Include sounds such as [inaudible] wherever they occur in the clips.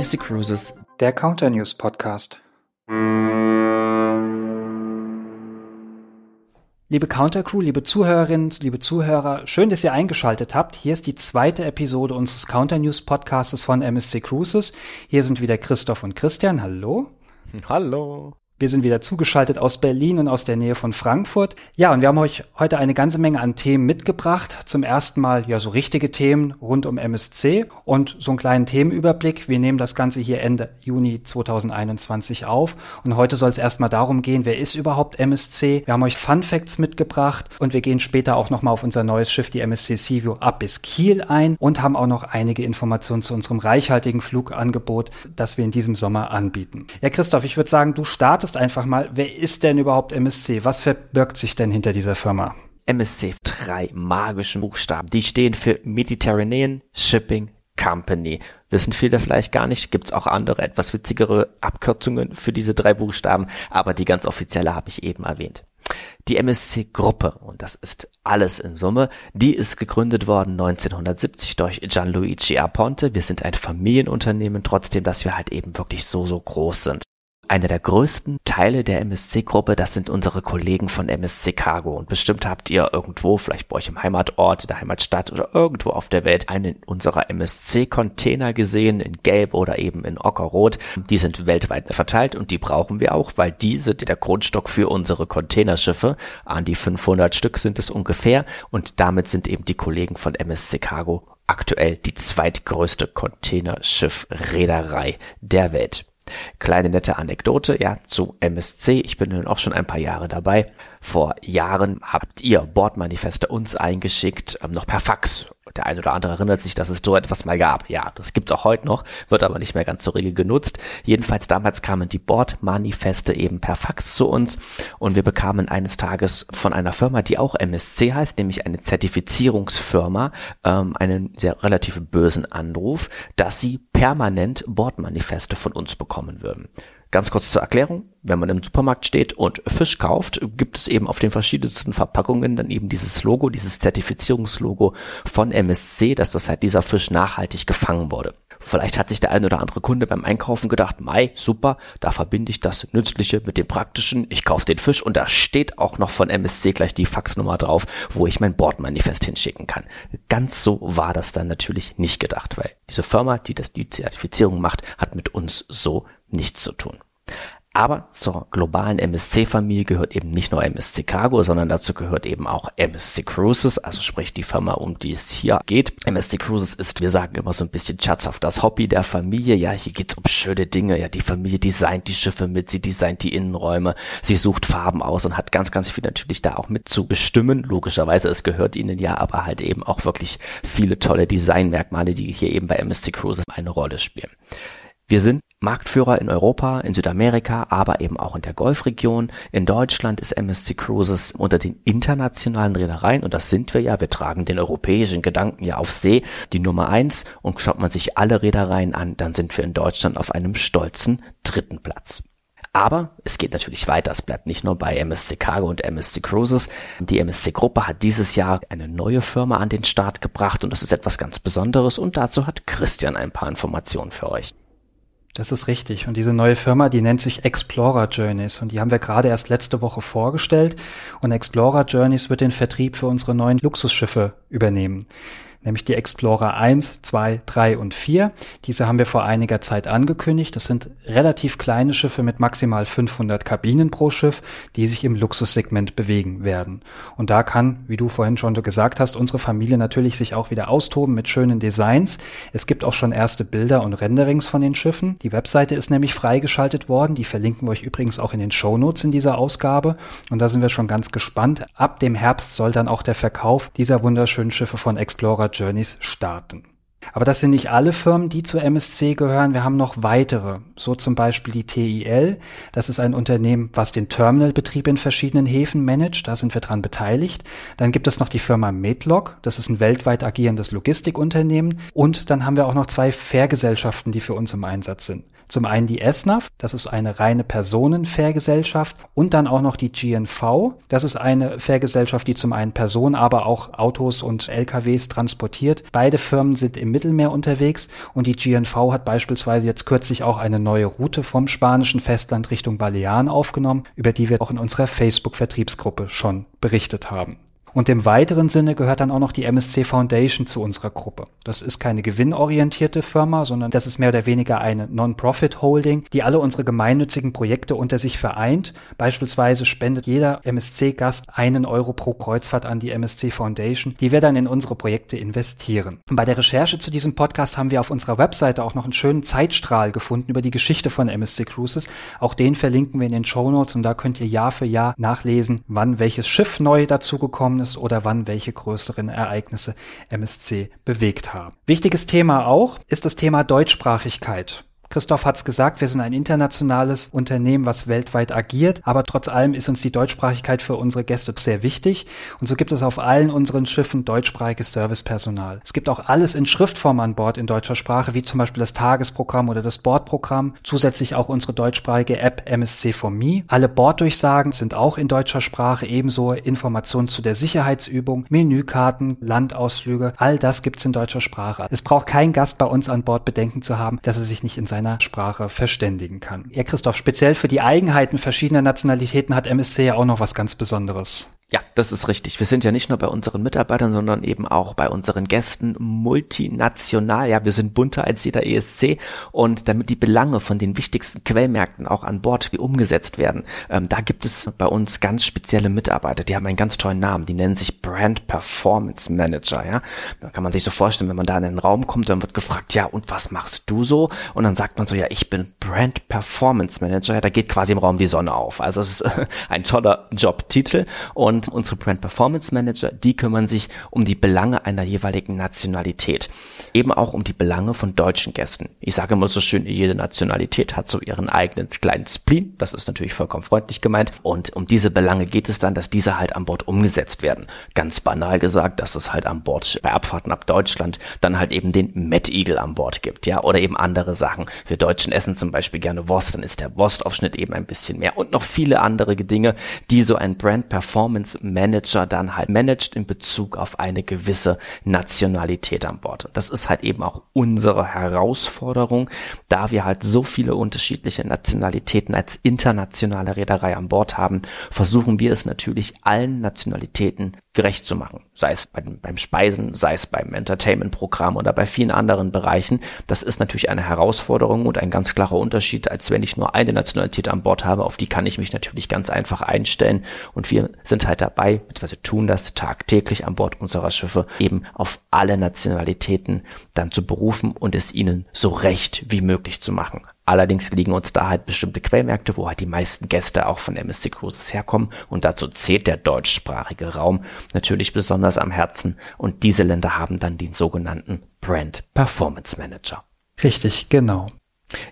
MSC Cruises, der Counter News Podcast. Liebe Counter Crew, liebe Zuhörerinnen, liebe Zuhörer, schön, dass ihr eingeschaltet habt. Hier ist die zweite Episode unseres Counter News Podcasts von MSC Cruises. Hier sind wieder Christoph und Christian. Hallo. Hallo. Wir sind wieder zugeschaltet aus Berlin und aus der Nähe von Frankfurt. Ja, und wir haben euch heute eine ganze Menge an Themen mitgebracht. Zum ersten Mal ja so richtige Themen rund um MSC und so einen kleinen Themenüberblick. Wir nehmen das Ganze hier Ende Juni 2021 auf. Und heute soll es erstmal darum gehen, wer ist überhaupt MSC? Wir haben euch Fun Facts mitgebracht und wir gehen später auch nochmal auf unser neues Schiff, die MSC Seaview, ab bis Kiel ein und haben auch noch einige Informationen zu unserem reichhaltigen Flugangebot, das wir in diesem Sommer anbieten. Ja, Christoph, ich würde sagen, du startest zuerst einfach mal, wer ist denn überhaupt MSC? Was verbirgt sich denn hinter dieser Firma? MSC, drei magischen Buchstaben. Die stehen für Mediterranean Shipping Company. Wissen viele vielleicht gar nicht, gibt's auch andere, etwas witzigere Abkürzungen für diese drei Buchstaben, aber die ganz offizielle habe ich eben erwähnt. Die MSC-Gruppe, und das ist alles in Summe, die ist gegründet worden 1970 durch Gianluigi Aponte. Wir sind ein Familienunternehmen, trotzdem, dass wir halt eben wirklich so, so groß sind. Einer der größten Teile der MSC-Gruppe, das sind unsere Kollegen von MSC Cargo. Und bestimmt habt ihr irgendwo, vielleicht bei euch im Heimatort, der Heimatstadt oder irgendwo auf der Welt, einen unserer MSC-Container gesehen, in Gelb oder eben in Ockerrot. Die sind weltweit verteilt und die brauchen wir auch, weil die sind der Grundstock für unsere Containerschiffe. An die 500 Stück sind es ungefähr. Und damit sind eben die Kollegen von MSC Cargo aktuell die zweitgrößte Containerschiff-Reederei der Welt. Kleine nette Anekdote, ja, zu MSC. Ich bin nun auch schon ein paar Jahre dabei. Vor Jahren habt ihr Bordmanifeste uns eingeschickt, ähm, noch per Fax. Der eine oder andere erinnert sich, dass es so etwas mal gab. Ja, das gibt's auch heute noch, wird aber nicht mehr ganz so regel genutzt. Jedenfalls damals kamen die Bordmanifeste eben per Fax zu uns und wir bekamen eines Tages von einer Firma, die auch MSC heißt, nämlich eine Zertifizierungsfirma, ähm, einen sehr relativ bösen Anruf, dass sie permanent Bordmanifeste von uns bekommen würden. Ganz kurz zur Erklärung. Wenn man im Supermarkt steht und Fisch kauft, gibt es eben auf den verschiedensten Verpackungen dann eben dieses Logo, dieses Zertifizierungslogo von MSC, dass das halt dieser Fisch nachhaltig gefangen wurde. Vielleicht hat sich der ein oder andere Kunde beim Einkaufen gedacht, Mai, super, da verbinde ich das Nützliche mit dem Praktischen. Ich kaufe den Fisch und da steht auch noch von MSC gleich die Faxnummer drauf, wo ich mein Bordmanifest hinschicken kann. Ganz so war das dann natürlich nicht gedacht, weil diese Firma, die das die Zertifizierung macht, hat mit uns so nichts zu tun. Aber zur globalen MSC-Familie gehört eben nicht nur MSC Cargo, sondern dazu gehört eben auch MSC Cruises, also sprich die Firma, um die es hier geht. MSC Cruises ist, wir sagen immer so ein bisschen scherzhaft, das Hobby der Familie. Ja, hier geht's um schöne Dinge. Ja, die Familie designt die Schiffe mit, sie designt die Innenräume, sie sucht Farben aus und hat ganz, ganz viel natürlich da auch mit zu bestimmen. Logischerweise, es gehört ihnen ja, aber halt eben auch wirklich viele tolle Designmerkmale, die hier eben bei MSC Cruises eine Rolle spielen. Wir sind Marktführer in Europa, in Südamerika, aber eben auch in der Golfregion. In Deutschland ist MSC Cruises unter den internationalen Reedereien, und das sind wir ja, wir tragen den europäischen Gedanken ja auf See, die Nummer eins. Und schaut man sich alle Reedereien an, dann sind wir in Deutschland auf einem stolzen dritten Platz. Aber es geht natürlich weiter. Es bleibt nicht nur bei MSC Cargo und MSC Cruises. Die MSC Gruppe hat dieses Jahr eine neue Firma an den Start gebracht und das ist etwas ganz Besonderes und dazu hat Christian ein paar Informationen für euch. Das ist richtig. Und diese neue Firma, die nennt sich Explorer Journeys. Und die haben wir gerade erst letzte Woche vorgestellt. Und Explorer Journeys wird den Vertrieb für unsere neuen Luxusschiffe übernehmen nämlich die Explorer 1, 2, 3 und 4. Diese haben wir vor einiger Zeit angekündigt. Das sind relativ kleine Schiffe mit maximal 500 Kabinen pro Schiff, die sich im Luxussegment bewegen werden. Und da kann, wie du vorhin schon gesagt hast, unsere Familie natürlich sich auch wieder austoben mit schönen Designs. Es gibt auch schon erste Bilder und Renderings von den Schiffen. Die Webseite ist nämlich freigeschaltet worden. Die verlinken wir euch übrigens auch in den Show Notes in dieser Ausgabe. Und da sind wir schon ganz gespannt. Ab dem Herbst soll dann auch der Verkauf dieser wunderschönen Schiffe von Explorer Journeys starten. Aber das sind nicht alle Firmen, die zur MSC gehören. Wir haben noch weitere. So zum Beispiel die TIL. Das ist ein Unternehmen, was den Terminalbetrieb in verschiedenen Häfen managt. Da sind wir dran beteiligt. Dann gibt es noch die Firma Medlog. Das ist ein weltweit agierendes Logistikunternehmen. Und dann haben wir auch noch zwei Fährgesellschaften, die für uns im Einsatz sind. Zum einen die SNAF, das ist eine reine Personenfährgesellschaft und dann auch noch die GNV, das ist eine Fährgesellschaft, die zum einen Personen, aber auch Autos und LKWs transportiert. Beide Firmen sind im Mittelmeer unterwegs und die GNV hat beispielsweise jetzt kürzlich auch eine neue Route vom spanischen Festland Richtung Balearen aufgenommen, über die wir auch in unserer Facebook-Vertriebsgruppe schon berichtet haben. Und im weiteren Sinne gehört dann auch noch die MSC Foundation zu unserer Gruppe. Das ist keine gewinnorientierte Firma, sondern das ist mehr oder weniger eine Non-Profit-Holding, die alle unsere gemeinnützigen Projekte unter sich vereint. Beispielsweise spendet jeder MSC-Gast einen Euro pro Kreuzfahrt an die MSC Foundation, die wir dann in unsere Projekte investieren. Und bei der Recherche zu diesem Podcast haben wir auf unserer Webseite auch noch einen schönen Zeitstrahl gefunden über die Geschichte von MSC Cruises. Auch den verlinken wir in den Show Notes und da könnt ihr Jahr für Jahr nachlesen, wann welches Schiff neu dazugekommen ist oder wann welche größeren Ereignisse MSC bewegt haben. Wichtiges Thema auch ist das Thema Deutschsprachigkeit. Christoph hat es gesagt, wir sind ein internationales Unternehmen, was weltweit agiert, aber trotz allem ist uns die Deutschsprachigkeit für unsere Gäste sehr wichtig und so gibt es auf allen unseren Schiffen deutschsprachiges Servicepersonal. Es gibt auch alles in Schriftform an Bord in deutscher Sprache, wie zum Beispiel das Tagesprogramm oder das Bordprogramm, zusätzlich auch unsere deutschsprachige App MSC for Me. Alle Borddurchsagen sind auch in deutscher Sprache, ebenso Informationen zu der Sicherheitsübung, Menükarten, Landausflüge, all das gibt's in deutscher Sprache. Es braucht kein Gast bei uns an Bord Bedenken zu haben, dass er sich nicht in seiner seiner Sprache verständigen kann. Ja, Christoph, speziell für die Eigenheiten verschiedener Nationalitäten hat MSC ja auch noch was ganz Besonderes. Ja, das ist richtig. Wir sind ja nicht nur bei unseren Mitarbeitern, sondern eben auch bei unseren Gästen multinational. Ja, wir sind bunter als jeder ESC und damit die Belange von den wichtigsten Quellmärkten auch an Bord wie umgesetzt werden, ähm, da gibt es bei uns ganz spezielle Mitarbeiter. Die haben einen ganz tollen Namen. Die nennen sich Brand Performance Manager. Ja, da kann man sich so vorstellen, wenn man da in den Raum kommt, dann wird gefragt, ja, und was machst du so? Und dann sagt man so, ja, ich bin Brand Performance Manager. Ja, da geht quasi im Raum die Sonne auf. Also es ist [laughs] ein toller Jobtitel und unsere Brand Performance Manager, die kümmern sich um die Belange einer jeweiligen Nationalität. Eben auch um die Belange von deutschen Gästen. Ich sage immer so schön, jede Nationalität hat so ihren eigenen kleinen Spleen. Das ist natürlich vollkommen freundlich gemeint. Und um diese Belange geht es dann, dass diese halt an Bord umgesetzt werden. Ganz banal gesagt, dass es halt an Bord bei Abfahrten ab Deutschland dann halt eben den Met Eagle an Bord gibt, ja, oder eben andere Sachen. Wir Deutschen essen zum Beispiel gerne Wurst, dann ist der Wurstaufschnitt eben ein bisschen mehr und noch viele andere Dinge, die so ein Brand Performance Manager dann halt managt in Bezug auf eine gewisse Nationalität an Bord. Und das ist halt eben auch unsere Herausforderung, da wir halt so viele unterschiedliche Nationalitäten als internationale Reederei an Bord haben, versuchen wir es natürlich allen Nationalitäten gerecht zu machen. Sei es beim, Speisen, sei es beim Entertainment-Programm oder bei vielen anderen Bereichen. Das ist natürlich eine Herausforderung und ein ganz klarer Unterschied, als wenn ich nur eine Nationalität an Bord habe. Auf die kann ich mich natürlich ganz einfach einstellen. Und wir sind halt dabei, beziehungsweise tun das tagtäglich an Bord unserer Schiffe, eben auf alle Nationalitäten dann zu berufen und es ihnen so recht wie möglich zu machen. Allerdings liegen uns da halt bestimmte Quellmärkte, wo halt die meisten Gäste auch von MSC Cruises herkommen und dazu zählt der deutschsprachige Raum natürlich besonders am Herzen und diese Länder haben dann den sogenannten Brand Performance Manager. Richtig, genau.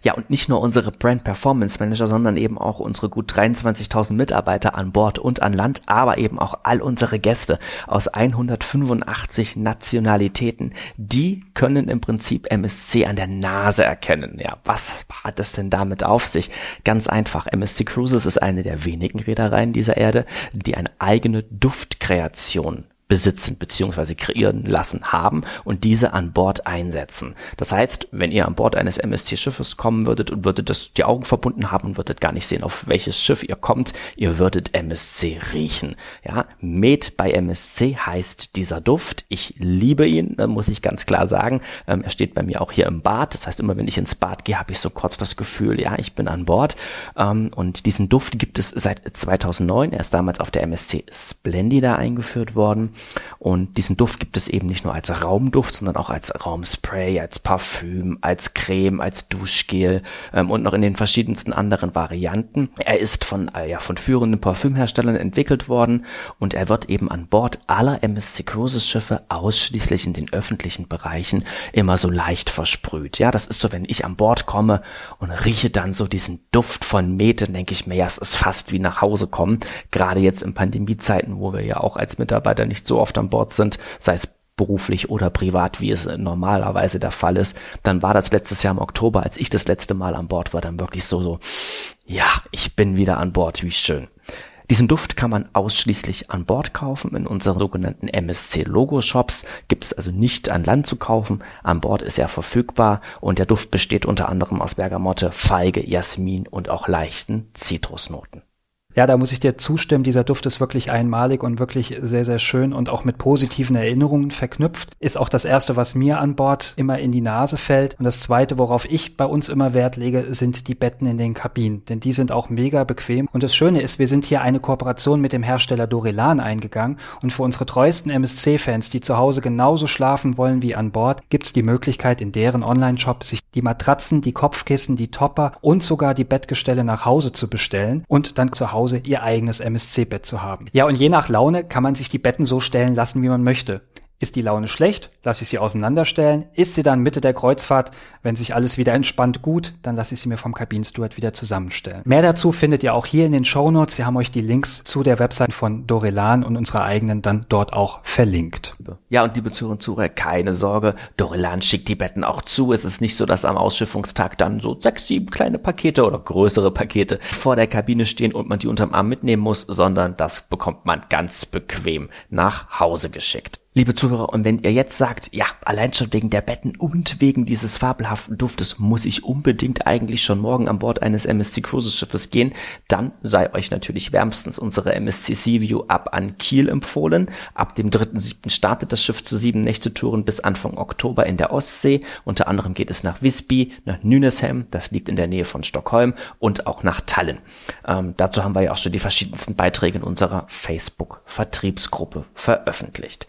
Ja, und nicht nur unsere Brand Performance Manager, sondern eben auch unsere gut 23.000 Mitarbeiter an Bord und an Land, aber eben auch all unsere Gäste aus 185 Nationalitäten, die können im Prinzip MSC an der Nase erkennen. Ja, was hat es denn damit auf sich? Ganz einfach. MSC Cruises ist eine der wenigen Reedereien dieser Erde, die eine eigene Duftkreation besitzen bzw. kreieren lassen haben und diese an Bord einsetzen. Das heißt, wenn ihr an Bord eines MSC-Schiffes kommen würdet und würdet das die Augen verbunden haben und würdet gar nicht sehen, auf welches Schiff ihr kommt, ihr würdet MSC riechen. Ja, Med bei MSC heißt dieser Duft. Ich liebe ihn, muss ich ganz klar sagen. Ähm, er steht bei mir auch hier im Bad. Das heißt, immer wenn ich ins Bad gehe, habe ich so kurz das Gefühl, ja, ich bin an Bord. Ähm, und diesen Duft gibt es seit 2009. Er ist damals auf der MSC Splendida eingeführt worden. Und diesen Duft gibt es eben nicht nur als Raumduft, sondern auch als Raumspray, als Parfüm, als Creme, als Duschgel ähm, und noch in den verschiedensten anderen Varianten. Er ist von, äh, ja, von führenden Parfümherstellern entwickelt worden und er wird eben an Bord aller MSC Cruises Schiffe ausschließlich in den öffentlichen Bereichen immer so leicht versprüht. Ja, das ist so, wenn ich an Bord komme und rieche dann so diesen Duft von Met, dann denke ich mir, ja, es ist fast wie nach Hause kommen. Gerade jetzt in Pandemiezeiten, wo wir ja auch als Mitarbeiter nicht so oft an Bord sind, sei es beruflich oder privat, wie es normalerweise der Fall ist, dann war das letztes Jahr im Oktober, als ich das letzte Mal an Bord war, dann wirklich so, so, ja, ich bin wieder an Bord, wie schön. Diesen Duft kann man ausschließlich an Bord kaufen. In unseren sogenannten MSC Logo Shops gibt es also nicht an Land zu kaufen. An Bord ist er verfügbar und der Duft besteht unter anderem aus Bergamotte, Feige, Jasmin und auch leichten Zitrusnoten. Ja, da muss ich dir zustimmen. Dieser Duft ist wirklich einmalig und wirklich sehr, sehr schön und auch mit positiven Erinnerungen verknüpft. Ist auch das erste, was mir an Bord immer in die Nase fällt. Und das zweite, worauf ich bei uns immer Wert lege, sind die Betten in den Kabinen. Denn die sind auch mega bequem. Und das Schöne ist, wir sind hier eine Kooperation mit dem Hersteller Dorelan eingegangen. Und für unsere treuesten MSC-Fans, die zu Hause genauso schlafen wollen wie an Bord, gibt's die Möglichkeit, in deren Online-Shop sich die Matratzen, die Kopfkissen, die Topper und sogar die Bettgestelle nach Hause zu bestellen und dann zu Hause Hause ihr eigenes MSC-Bett zu haben. Ja, und je nach Laune kann man sich die Betten so stellen lassen, wie man möchte. Ist die Laune schlecht, lasse ich sie auseinanderstellen. Ist sie dann Mitte der Kreuzfahrt, wenn sich alles wieder entspannt, gut, dann lasse ich sie mir vom Kabinensteward wieder zusammenstellen. Mehr dazu findet ihr auch hier in den Show Notes. Wir haben euch die Links zu der Website von Dorelan und unserer eigenen dann dort auch verlinkt. Ja, und liebe Zuhörer und Zuhörer, keine Sorge, Dorelan schickt die Betten auch zu. Es ist nicht so, dass am Ausschiffungstag dann so sechs, sieben kleine Pakete oder größere Pakete vor der Kabine stehen und man die unterm Arm mitnehmen muss, sondern das bekommt man ganz bequem nach Hause geschickt. Liebe Zuhörer, und wenn ihr jetzt sagt, ja, allein schon wegen der Betten und wegen dieses fabelhaften Duftes muss ich unbedingt eigentlich schon morgen an Bord eines MSC Cruises Schiffes gehen, dann sei euch natürlich wärmstens unsere MSC Seaview ab an Kiel empfohlen. Ab dem 3.7. startet das Schiff zu sieben Nächtetouren bis Anfang Oktober in der Ostsee. Unter anderem geht es nach Visby, nach Nynäshamn, das liegt in der Nähe von Stockholm und auch nach Tallinn. Ähm, dazu haben wir ja auch schon die verschiedensten Beiträge in unserer Facebook-Vertriebsgruppe veröffentlicht.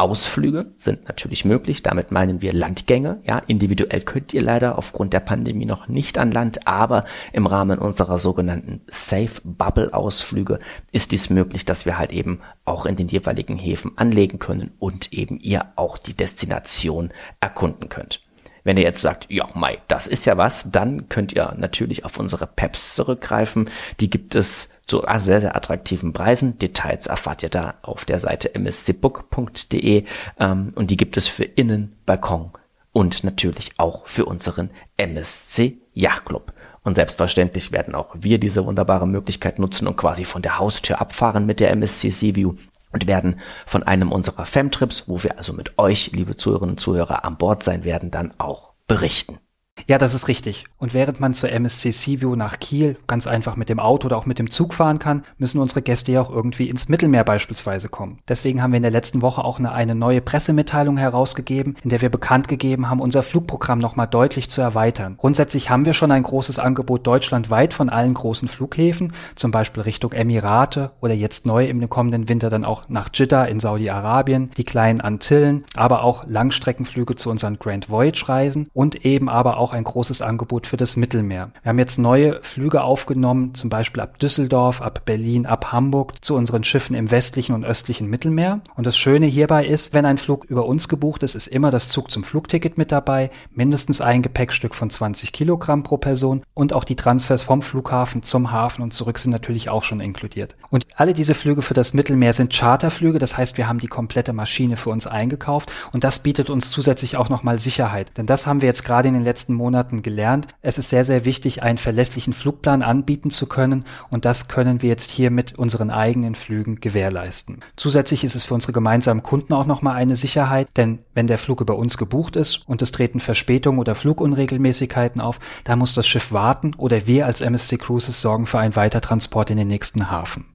Ausflüge sind natürlich möglich. Damit meinen wir Landgänge. Ja, individuell könnt ihr leider aufgrund der Pandemie noch nicht an Land, aber im Rahmen unserer sogenannten Safe Bubble Ausflüge ist dies möglich, dass wir halt eben auch in den jeweiligen Häfen anlegen können und eben ihr auch die Destination erkunden könnt. Wenn ihr jetzt sagt, ja, Mai, das ist ja was, dann könnt ihr natürlich auf unsere Peps zurückgreifen. Die gibt es zu sehr, sehr attraktiven Preisen. Details erfahrt ihr da auf der Seite mscbook.de ähm, und die gibt es für Innen, Balkon und natürlich auch für unseren MSC Yachtclub. Und selbstverständlich werden auch wir diese wunderbare Möglichkeit nutzen und quasi von der Haustür abfahren mit der MSC Seaview und werden von einem unserer Femtrips, wo wir also mit euch, liebe Zuhörerinnen und Zuhörer, an Bord sein werden, dann auch berichten. Ja, das ist richtig. Und während man zur MSC Seaview nach Kiel ganz einfach mit dem Auto oder auch mit dem Zug fahren kann, müssen unsere Gäste ja auch irgendwie ins Mittelmeer beispielsweise kommen. Deswegen haben wir in der letzten Woche auch eine, eine neue Pressemitteilung herausgegeben, in der wir bekannt gegeben haben, unser Flugprogramm nochmal deutlich zu erweitern. Grundsätzlich haben wir schon ein großes Angebot deutschlandweit von allen großen Flughäfen, zum Beispiel Richtung Emirate oder jetzt neu im kommenden Winter dann auch nach Jeddah in Saudi-Arabien, die kleinen Antillen, aber auch Langstreckenflüge zu unseren Grand Voyage Reisen und eben aber auch auch ein großes Angebot für das Mittelmeer. Wir haben jetzt neue Flüge aufgenommen, zum Beispiel ab Düsseldorf, ab Berlin, ab Hamburg zu unseren Schiffen im westlichen und östlichen Mittelmeer. Und das Schöne hierbei ist, wenn ein Flug über uns gebucht ist, ist immer das Zug zum Flugticket mit dabei, mindestens ein Gepäckstück von 20 Kilogramm pro Person und auch die Transfers vom Flughafen zum Hafen und zurück sind natürlich auch schon inkludiert. Und alle diese Flüge für das Mittelmeer sind Charterflüge, das heißt, wir haben die komplette Maschine für uns eingekauft und das bietet uns zusätzlich auch nochmal Sicherheit. Denn das haben wir jetzt gerade in den letzten Monaten gelernt. Es ist sehr, sehr wichtig, einen verlässlichen Flugplan anbieten zu können und das können wir jetzt hier mit unseren eigenen Flügen gewährleisten. Zusätzlich ist es für unsere gemeinsamen Kunden auch nochmal eine Sicherheit, denn wenn der Flug über uns gebucht ist und es treten Verspätungen oder Flugunregelmäßigkeiten auf, da muss das Schiff warten oder wir als MSC Cruises sorgen für einen Weitertransport in den nächsten Hafen.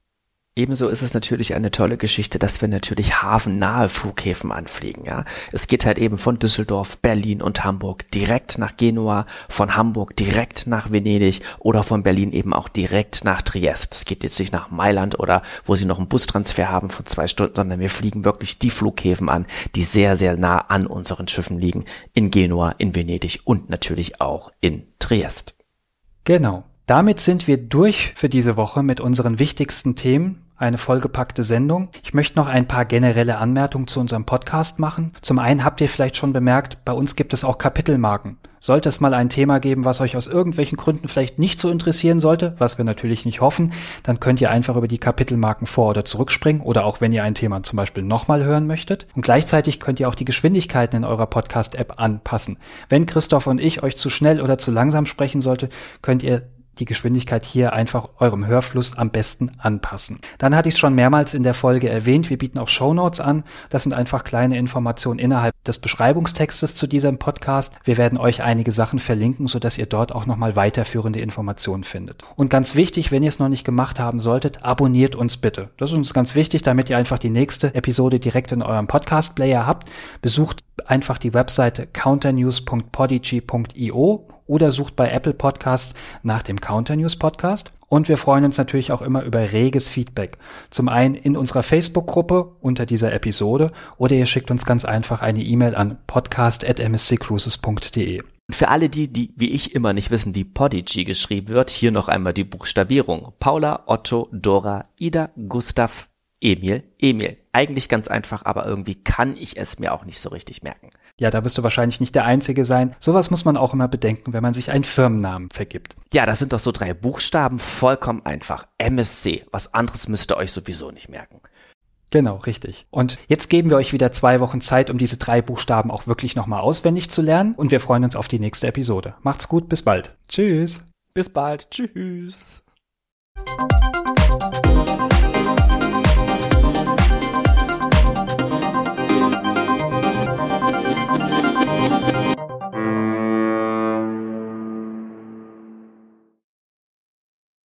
Ebenso ist es natürlich eine tolle Geschichte, dass wir natürlich hafennahe Flughäfen anfliegen, ja. Es geht halt eben von Düsseldorf, Berlin und Hamburg direkt nach Genua, von Hamburg direkt nach Venedig oder von Berlin eben auch direkt nach Triest. Es geht jetzt nicht nach Mailand oder wo sie noch einen Bustransfer haben von zwei Stunden, sondern wir fliegen wirklich die Flughäfen an, die sehr, sehr nah an unseren Schiffen liegen. In Genua, in Venedig und natürlich auch in Triest. Genau. Damit sind wir durch für diese Woche mit unseren wichtigsten Themen eine vollgepackte Sendung. Ich möchte noch ein paar generelle Anmerkungen zu unserem Podcast machen. Zum einen habt ihr vielleicht schon bemerkt, bei uns gibt es auch Kapitelmarken. Sollte es mal ein Thema geben, was euch aus irgendwelchen Gründen vielleicht nicht so interessieren sollte, was wir natürlich nicht hoffen, dann könnt ihr einfach über die Kapitelmarken vor- oder zurückspringen oder auch wenn ihr ein Thema zum Beispiel nochmal hören möchtet. Und gleichzeitig könnt ihr auch die Geschwindigkeiten in eurer Podcast-App anpassen. Wenn Christoph und ich euch zu schnell oder zu langsam sprechen sollte, könnt ihr die Geschwindigkeit hier einfach eurem Hörfluss am besten anpassen. Dann hatte ich es schon mehrmals in der Folge erwähnt, wir bieten auch Shownotes an. Das sind einfach kleine Informationen innerhalb des Beschreibungstextes zu diesem Podcast. Wir werden euch einige Sachen verlinken, sodass ihr dort auch nochmal weiterführende Informationen findet. Und ganz wichtig, wenn ihr es noch nicht gemacht haben solltet, abonniert uns bitte. Das ist uns ganz wichtig, damit ihr einfach die nächste Episode direkt in eurem Podcast-Player habt. Besucht einfach die Webseite counternews.podigy.io oder sucht bei Apple Podcasts nach dem Counter News Podcast. Und wir freuen uns natürlich auch immer über reges Feedback. Zum einen in unserer Facebook-Gruppe unter dieser Episode oder ihr schickt uns ganz einfach eine E-Mail an podcast.msccruises.de. Für alle die, die wie ich immer nicht wissen, wie Podigy geschrieben wird, hier noch einmal die Buchstabierung. Paula, Otto, Dora, Ida, Gustav, Emil, Emil. Eigentlich ganz einfach, aber irgendwie kann ich es mir auch nicht so richtig merken. Ja, da wirst du wahrscheinlich nicht der Einzige sein. Sowas muss man auch immer bedenken, wenn man sich einen Firmennamen vergibt. Ja, das sind doch so drei Buchstaben, vollkommen einfach. MSC. Was anderes müsst ihr euch sowieso nicht merken. Genau, richtig. Und jetzt geben wir euch wieder zwei Wochen Zeit, um diese drei Buchstaben auch wirklich nochmal auswendig zu lernen. Und wir freuen uns auf die nächste Episode. Macht's gut, bis bald. Tschüss. Bis bald. Tschüss.